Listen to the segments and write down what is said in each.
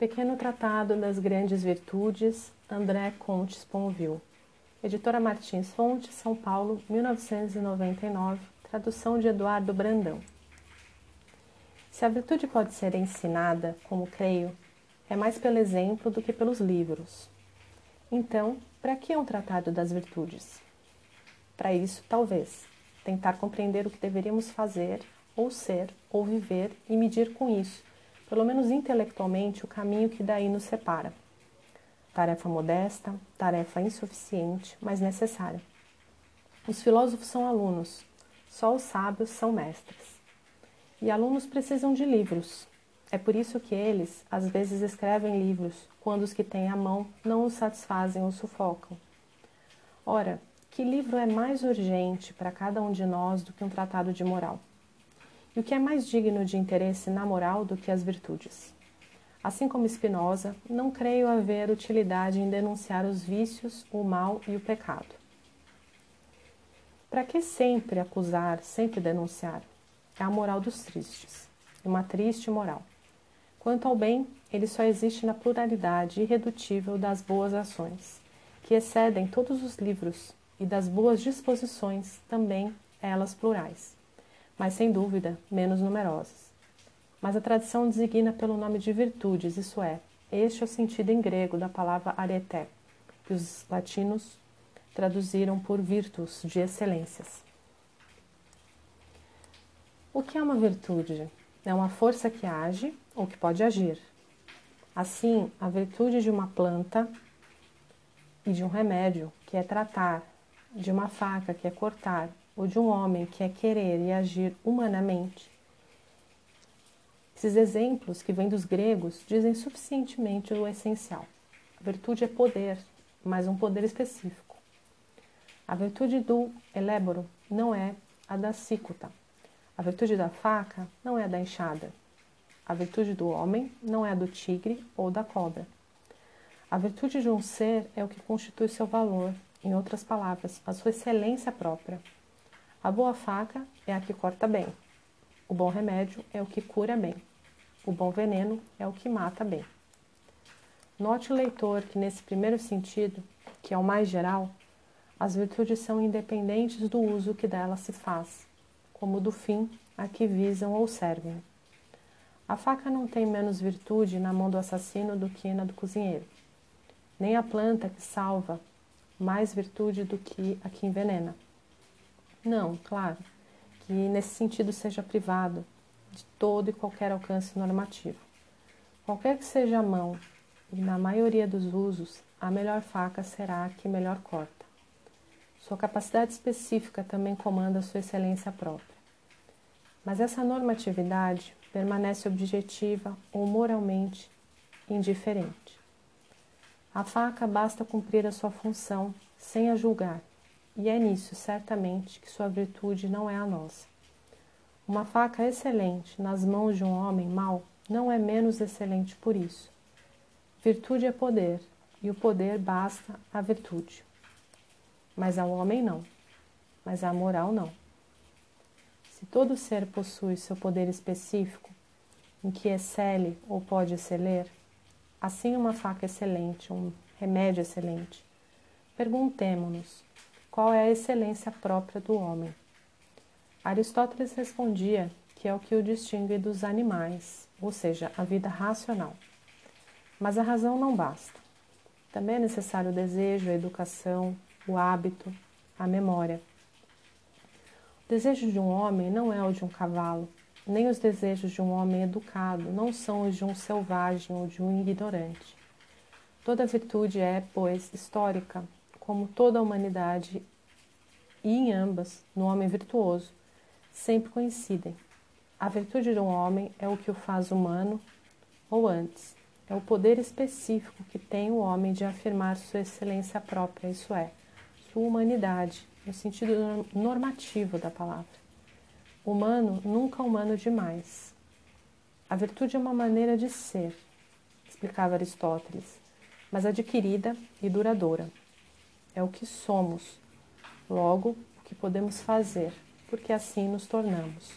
Pequeno Tratado das Grandes Virtudes, André Comte Sponville. Editora Martins Fonte, São Paulo, 1999. Tradução de Eduardo Brandão. Se a virtude pode ser ensinada, como creio, é mais pelo exemplo do que pelos livros. Então, para que um tratado das virtudes? Para isso, talvez, tentar compreender o que deveríamos fazer, ou ser, ou viver e medir com isso, pelo menos intelectualmente, o caminho que daí nos separa. Tarefa modesta, tarefa insuficiente, mas necessária. Os filósofos são alunos, só os sábios são mestres. E alunos precisam de livros. É por isso que eles, às vezes, escrevem livros, quando os que têm à mão não os satisfazem ou sufocam. Ora, que livro é mais urgente para cada um de nós do que um tratado de moral? E o que é mais digno de interesse na moral do que as virtudes? Assim como Spinoza, não creio haver utilidade em denunciar os vícios, o mal e o pecado. Para que sempre acusar, sempre denunciar? É a moral dos tristes, uma triste moral. Quanto ao bem, ele só existe na pluralidade irredutível das boas ações, que excedem todos os livros, e das boas disposições, também elas plurais mas sem dúvida menos numerosas. Mas a tradição designa pelo nome de virtudes, isso é, este é o sentido em grego da palavra arete, que os latinos traduziram por virtus, de excelências. O que é uma virtude? É uma força que age ou que pode agir. Assim, a virtude de uma planta e de um remédio, que é tratar, de uma faca, que é cortar, ou de um homem que é querer e agir humanamente. Esses exemplos que vêm dos gregos dizem suficientemente o essencial. A virtude é poder, mas um poder específico. A virtude do eléboro não é a da cicuta. A virtude da faca não é a da enxada. A virtude do homem não é a do tigre ou da cobra. A virtude de um ser é o que constitui seu valor, em outras palavras, a sua excelência própria. A boa faca é a que corta bem. O bom remédio é o que cura bem. O bom veneno é o que mata bem. Note, leitor, que nesse primeiro sentido, que é o mais geral, as virtudes são independentes do uso que delas se faz, como do fim a que visam ou servem. A faca não tem menos virtude na mão do assassino do que na do cozinheiro. Nem a planta que salva mais virtude do que a que envenena. Não, claro, que nesse sentido seja privado de todo e qualquer alcance normativo. Qualquer que seja a mão, e na maioria dos usos, a melhor faca será a que melhor corta. Sua capacidade específica também comanda sua excelência própria. Mas essa normatividade permanece objetiva ou moralmente indiferente. A faca basta cumprir a sua função sem a julgar e é nisso, certamente, que sua virtude não é a nossa. Uma faca excelente nas mãos de um homem mau não é menos excelente por isso. Virtude é poder, e o poder basta à virtude. Mas ao homem não, mas à moral não. Se todo ser possui seu poder específico, em que excele ou pode exceler, assim uma faca excelente, um remédio excelente, perguntemo-nos qual é a excelência própria do homem. Aristóteles respondia que é o que o distingue dos animais, ou seja, a vida racional. Mas a razão não basta. Também é necessário o desejo, a educação, o hábito, a memória. O desejo de um homem não é o de um cavalo, nem os desejos de um homem educado não são os de um selvagem ou de um ignorante. Toda virtude é, pois, histórica, como toda a humanidade, e em ambas, no homem virtuoso, sempre coincidem. A virtude de um homem é o que o faz humano, ou antes, é o poder específico que tem o homem de afirmar sua excelência própria, isso é, sua humanidade, no sentido normativo da palavra. Humano nunca humano demais. A virtude é uma maneira de ser, explicava Aristóteles, mas adquirida e duradoura é o que somos, logo, o que podemos fazer, porque assim nos tornamos.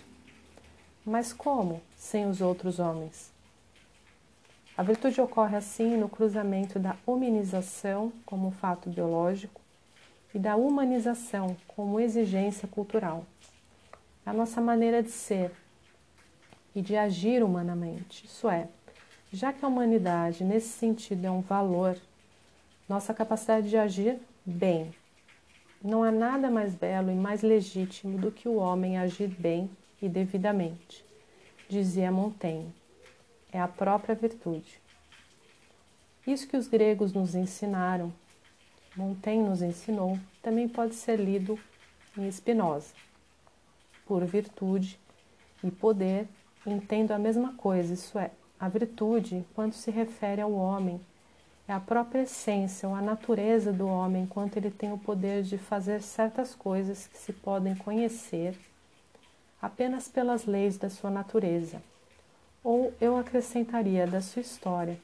Mas como sem os outros homens? A virtude ocorre assim no cruzamento da hominização como fato biológico e da humanização como exigência cultural. A nossa maneira de ser e de agir humanamente. Isso é, já que a humanidade nesse sentido é um valor, nossa capacidade de agir bem. Não há nada mais belo e mais legítimo do que o homem agir bem e devidamente, dizia Montaigne é a própria virtude. Isso que os gregos nos ensinaram, Montaigne nos ensinou, também pode ser lido em Spinoza. Por virtude e poder, entendo a mesma coisa, isso é, a virtude, quando se refere ao homem, é a própria essência ou a natureza do homem, enquanto ele tem o poder de fazer certas coisas que se podem conhecer apenas pelas leis da sua natureza ou eu acrescentaria da sua história,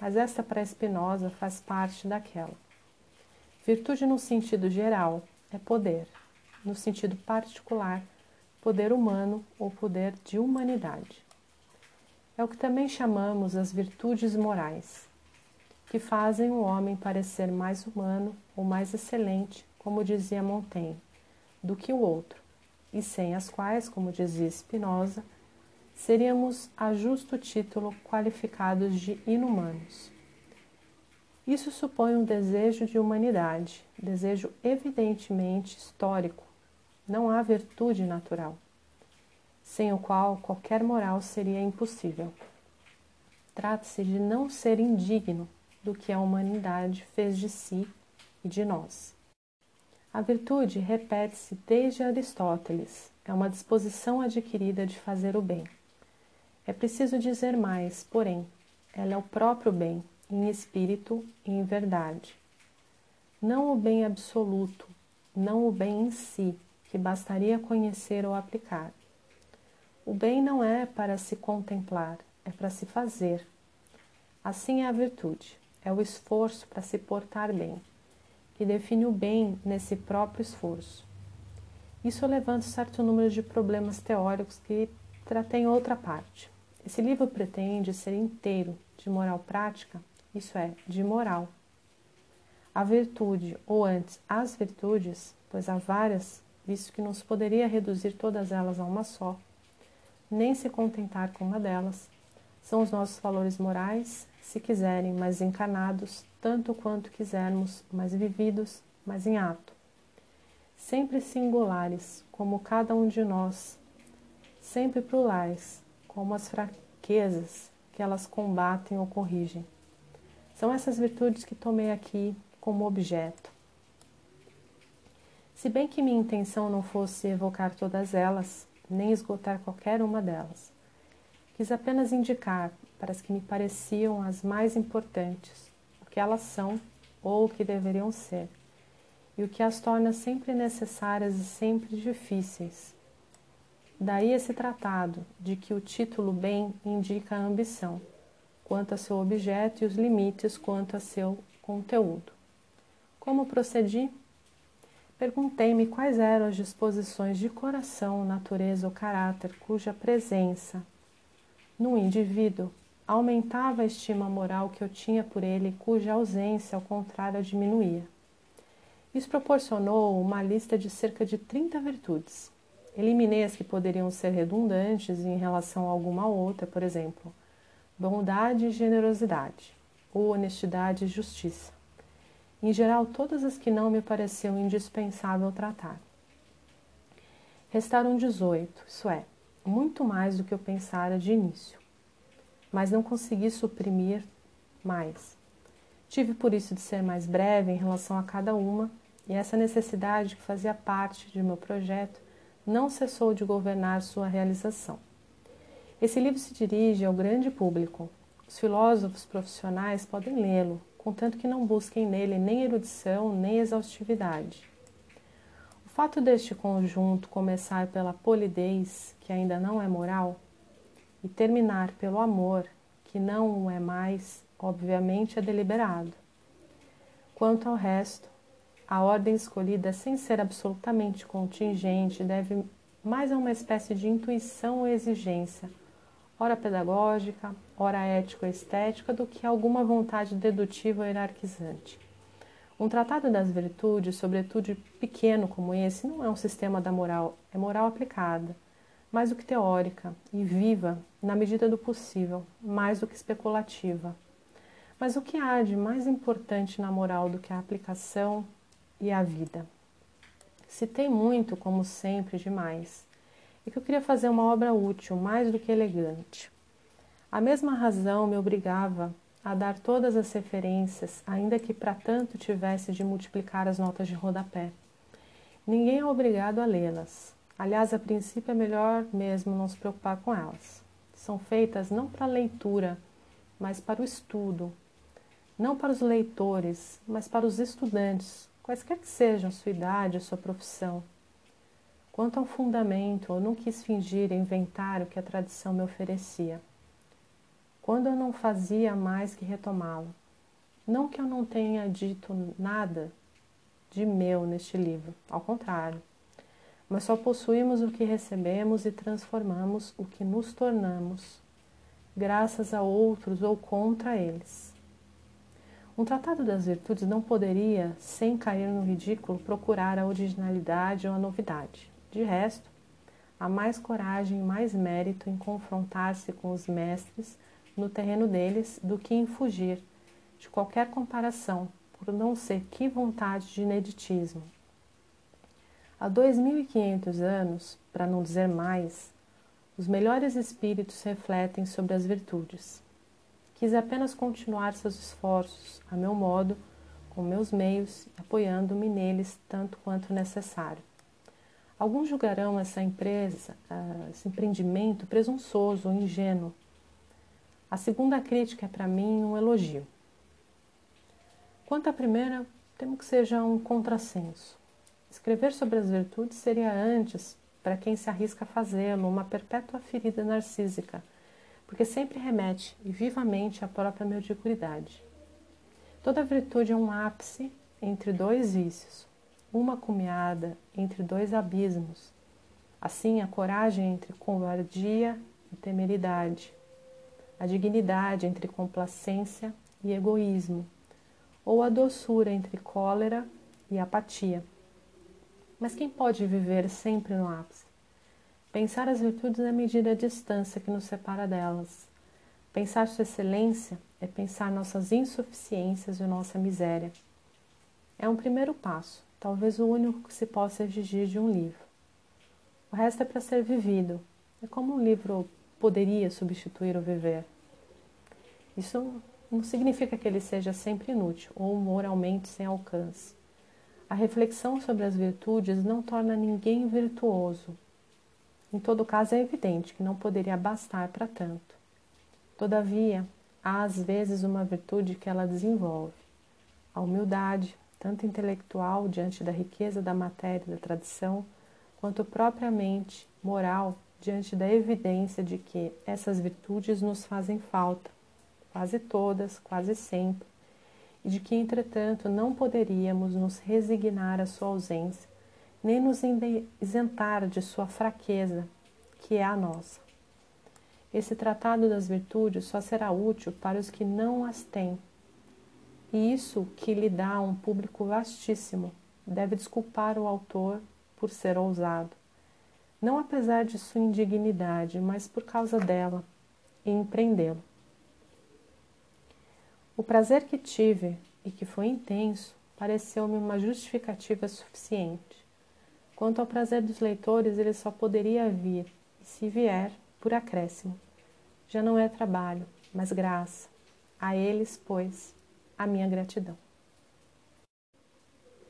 mas esta para Spinoza faz parte daquela. Virtude no sentido geral é poder, no sentido particular, poder humano ou poder de humanidade. É o que também chamamos as virtudes morais, que fazem o homem parecer mais humano ou mais excelente, como dizia Montaigne, do que o outro, e sem as quais, como dizia Spinoza, seríamos a justo título qualificados de inumanos. Isso supõe um desejo de humanidade, desejo evidentemente histórico. Não há virtude natural, sem o qual qualquer moral seria impossível. Trata-se de não ser indigno do que a humanidade fez de si e de nós. A virtude repete-se desde Aristóteles, é uma disposição adquirida de fazer o bem. É preciso dizer mais, porém, ela é o próprio bem, em espírito e em verdade. Não o bem absoluto, não o bem em si, que bastaria conhecer ou aplicar. O bem não é para se contemplar, é para se fazer. Assim é a virtude, é o esforço para se portar bem, que define o bem nesse próprio esforço. Isso levanta certo número de problemas teóricos que tratei em outra parte. Esse livro pretende ser inteiro de moral prática, isso é, de moral. A virtude, ou antes as virtudes, pois há várias, visto que não se poderia reduzir todas elas a uma só, nem se contentar com uma delas, são os nossos valores morais, se quiserem, mais encarnados, tanto quanto quisermos, mais vividos, mais em ato. Sempre singulares, como cada um de nós, sempre plurais, como as fraquezas que elas combatem ou corrigem. São essas virtudes que tomei aqui como objeto. Se bem que minha intenção não fosse evocar todas elas, nem esgotar qualquer uma delas, quis apenas indicar para as que me pareciam as mais importantes o que elas são ou o que deveriam ser, e o que as torna sempre necessárias e sempre difíceis Daí esse tratado de que o título bem indica a ambição, quanto a seu objeto e os limites quanto a seu conteúdo. Como procedi? Perguntei-me quais eram as disposições de coração, natureza ou caráter cuja presença no indivíduo aumentava a estima moral que eu tinha por ele cuja ausência, ao contrário, diminuía. Isso proporcionou uma lista de cerca de 30 virtudes, Eliminei as que poderiam ser redundantes em relação a alguma outra, por exemplo, bondade e generosidade, ou honestidade e justiça. Em geral, todas as que não me pareciam indispensável tratar. Restaram 18, isso é, muito mais do que eu pensara de início, mas não consegui suprimir mais. Tive por isso de ser mais breve em relação a cada uma, e essa necessidade que fazia parte de meu projeto não cessou de governar sua realização. Esse livro se dirige ao grande público. Os filósofos profissionais podem lê-lo, contanto que não busquem nele nem erudição nem exaustividade. O fato deste conjunto começar pela polidez, que ainda não é moral, e terminar pelo amor, que não o é mais, obviamente é deliberado. Quanto ao resto, a ordem escolhida, sem ser absolutamente contingente, deve mais a uma espécie de intuição ou exigência, ora pedagógica, ora ético-estética, do que alguma vontade dedutiva ou hierarquizante. Um tratado das virtudes, sobretudo pequeno como esse, não é um sistema da moral, é moral aplicada, mais do que teórica e viva na medida do possível, mais do que especulativa. Mas o que há de mais importante na moral do que a aplicação e a vida? Se tem muito, como sempre, demais, e que eu queria fazer uma obra útil, mais do que elegante. A mesma razão me obrigava a dar todas as referências, ainda que para tanto tivesse de multiplicar as notas de rodapé. Ninguém é obrigado a lê-las. Aliás, a princípio é melhor mesmo não se preocupar com elas. São feitas não para leitura, mas para o estudo. Não para os leitores, mas para os estudantes, quaisquer que sejam sua idade, sua profissão. Quanto ao fundamento, eu não quis fingir e inventar o que a tradição me oferecia quando eu não fazia mais que retomá-lo. Não que eu não tenha dito nada de meu neste livro, ao contrário, mas só possuímos o que recebemos e transformamos o que nos tornamos, graças a outros ou contra eles. Um tratado das virtudes não poderia, sem cair no ridículo, procurar a originalidade ou a novidade. De resto, há mais coragem e mais mérito em confrontar-se com os mestres no terreno deles do que em fugir de qualquer comparação, por não ser que vontade de ineditismo. Há 2.500 anos, para não dizer mais, os melhores espíritos refletem sobre as virtudes. Quis apenas continuar seus esforços, a meu modo, com meus meios, apoiando-me neles tanto quanto necessário. Alguns julgarão essa empresa, ah, esse empreendimento presunçoso ou ingênuo, a segunda crítica é para mim um elogio. Quanto à primeira, temo que seja um contrassenso. Escrever sobre as virtudes seria antes, para quem se arrisca a fazê-lo, uma perpétua ferida narcísica, porque sempre remete e vivamente à própria mediocridade. Toda virtude é um ápice entre dois vícios, uma cumeada entre dois abismos. Assim, a coragem entre covardia e temeridade, a dignidade entre complacência e egoísmo, ou a doçura entre cólera e apatia. Mas quem pode viver sempre no ápice? Pensar as virtudes é medir a distância que nos separa delas. Pensar sua excelência é pensar nossas insuficiências e nossa miséria. É um primeiro passo, talvez o único que se possa exigir de um livro. O resto é para ser vivido. É como um livro poderia substituir o viver. Isso não significa que ele seja sempre inútil ou moralmente sem alcance. A reflexão sobre as virtudes não torna ninguém virtuoso. Em todo caso, é evidente que não poderia bastar para tanto. Todavia, há às vezes uma virtude que ela desenvolve: a humildade, tanto intelectual diante da riqueza da matéria e da tradição, quanto propriamente moral diante da evidência de que essas virtudes nos fazem falta, quase todas, quase sempre, e de que, entretanto, não poderíamos nos resignar à sua ausência, nem nos isentar de sua fraqueza, que é a nossa. Esse tratado das virtudes só será útil para os que não as têm. E isso que lhe dá um público vastíssimo deve desculpar o autor por ser ousado não apesar de sua indignidade, mas por causa dela, e empreendê-lo. O prazer que tive e que foi intenso pareceu-me uma justificativa suficiente. Quanto ao prazer dos leitores, ele só poderia vir, e se vier, por acréscimo. Já não é trabalho, mas graça. A eles, pois, a minha gratidão.